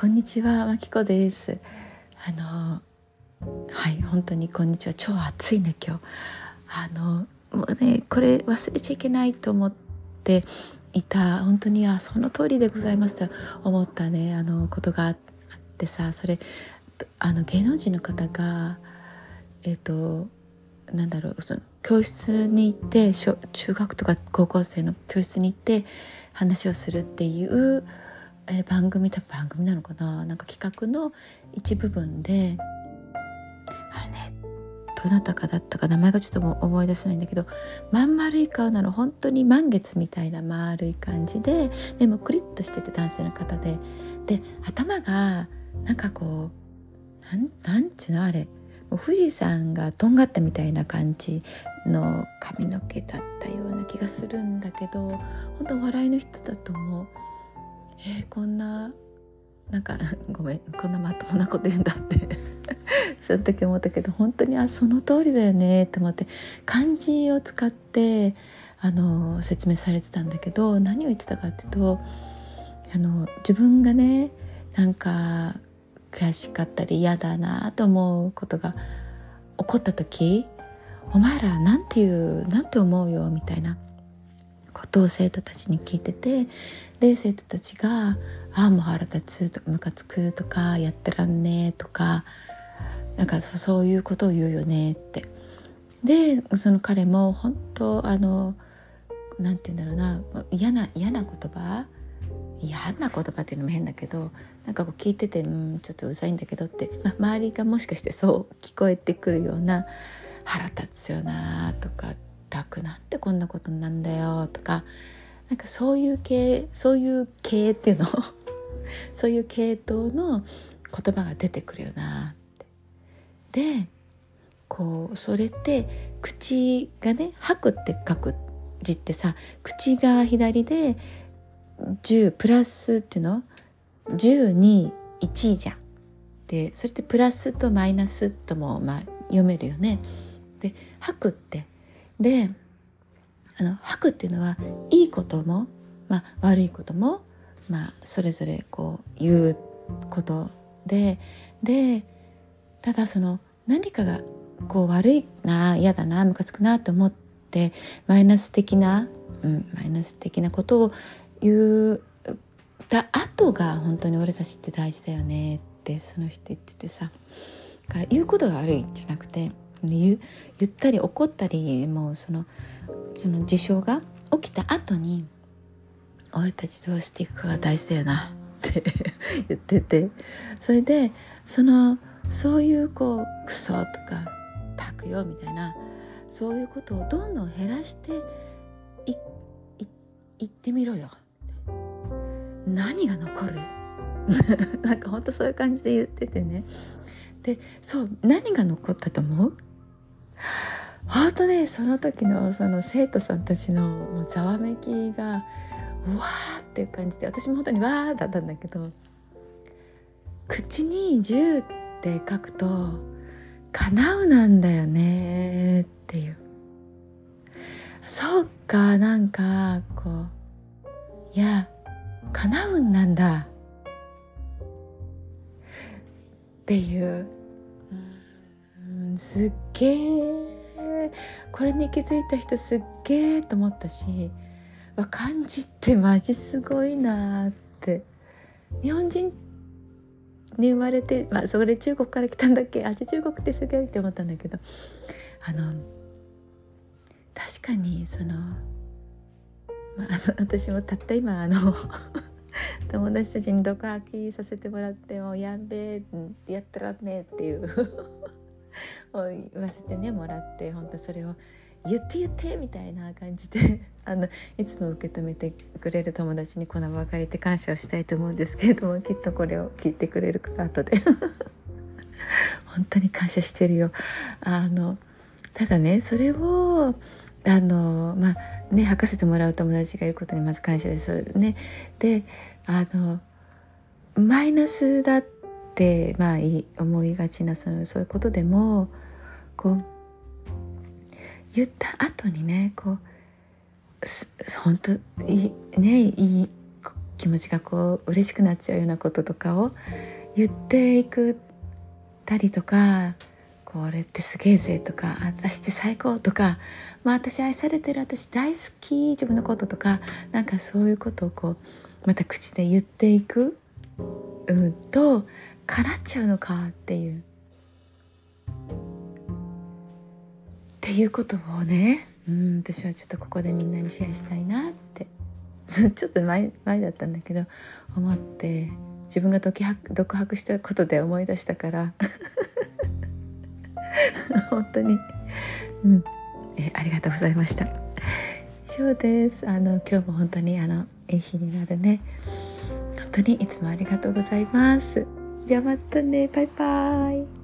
こんにちは、まきこです。あのはい本当にこんにちは。超暑いね今日。あのもうねこれ忘れちゃいけないと思っていた本当にあその通りでございますと思ったねあのことがあってさそれあの芸能人の方がえっ、ー、となんだろうその教室に行って中学とか高校生の教室に行って話をするっていうえー、番組多分番組なのかな？なんか企画の一部分であれねどなたかだったか名前がちょっともう思い出せないんだけどまん丸い顔なの本当に満月みたいな丸い感じででもクリッとしてて男性の方で。で頭がなんかこうなんなんちゅうのあれ。もう富士山がとんがったみたいな感じの髪の毛だったような気がするんだけど本当笑いの人だと思う。えー、こんななんか ごめんこんなまともなこと言うんだって。その時思ったけど本当にあその通りだよねって思って漢字を使ってあの説明されてたんだけど何を言ってたかっていうとあの自分がねなんか悔しかったり嫌だなと思うことが起こった時「お前らなんて言うなんて思うよ」みたいな。ことを生徒たちに聞いててで生徒たちが「ああもう腹立つ」とか「ムカつく」とか「やってらんねえ」とかなんかそういうことを言うよねって。でその彼も本当あのなんて言うんだろうな嫌な嫌な言葉？嫌な言葉っていうのも変だけどなんかこう聞いてて、うん、ちょっとうざいんだけどって、まあ、周りがもしかしてそう聞こえてくるような腹立つよなとかったくなんでこんなことなんだよとかなんかそういう系そういう系っていうの？そういう系統の言葉が出てくるよなってでこうそれって口がね「吐く」って書く字ってさ口が左で10プラスっていうの？10に1じゃん。でそれってプラスとマイナスともまあ読めるよね。で吐くってであの吐くっていうのはいいことも、まあ、悪いことも、まあ、それぞれこう言うことででただその何かがこう悪いな嫌だなムカつくなと思ってマイナス的な、うん、マイナス的なことを言った後が本当に俺たちって大事だよねってその人言っててさから言うことが悪いじゃなくて言言ったり怒ったりもうそのその事象が起きた後に俺たちどうしていくかが大事だよなって 言っててそれでそのそういうこうクソとかたくよみたいなそういうことをどんどん減らしていい言ってみろよ。何が残る？なんかほんとそういう感じで言っててね。でそう何が残ったと思う？本当ねその時のその生徒さんたちのもうざわめきがうわーっていう感じで私も本当にわーだったんだけど口に「十」って書くと「叶う」なんだよねっていう。そうかなんかこういや叶うなんだ。っていうすっげえこれに気づいた人すっげえと思ったし漢字ってマジすごいなって。日本人に生まれて、まあ、それ中国から来たんだっけ？あ中国ってすごいって思ったんだけど。あの確かにその、まあ、私もたった今あの 友達たちに毒吐きさせてもらってもやんべえやったらねっていう。を言わせてねもらって本当それを言って言ってみたいな感じで あのいつも受け止めてくれる友達にこの場を借りて感謝をしたいと思うんですけれどもきっとこれを聞いてくれるから後で 本当に感謝してるよ。あのただねそれをあのまあね吐かせてもらう友達がいることにまず感謝です。ね、であのマイナスだってってまあ思いがちなそのそういうことでもこう言った後にねこう本当いいねいい気持ちがこう嬉しくなっちゃうようなこととかを言っていくたりとかこれってすげえぜとか私って最高とか、まあ、私愛されてる私大好き自分のこととかなんかそういうことをこうまた口で言っていく、うん、と叶っちゃうのかっていう。っていうことをね、うん、私はちょっとここでみんなにシェアしたいなって。ちょっと前前だったんだけど思って。自分が独白独白したことで思い出したから。本当に、うん。えありがとうございました。以上です。あの今日も本当にあのいい日になるね。本当にいつもありがとうございます。じゃあまたね。バイバイ。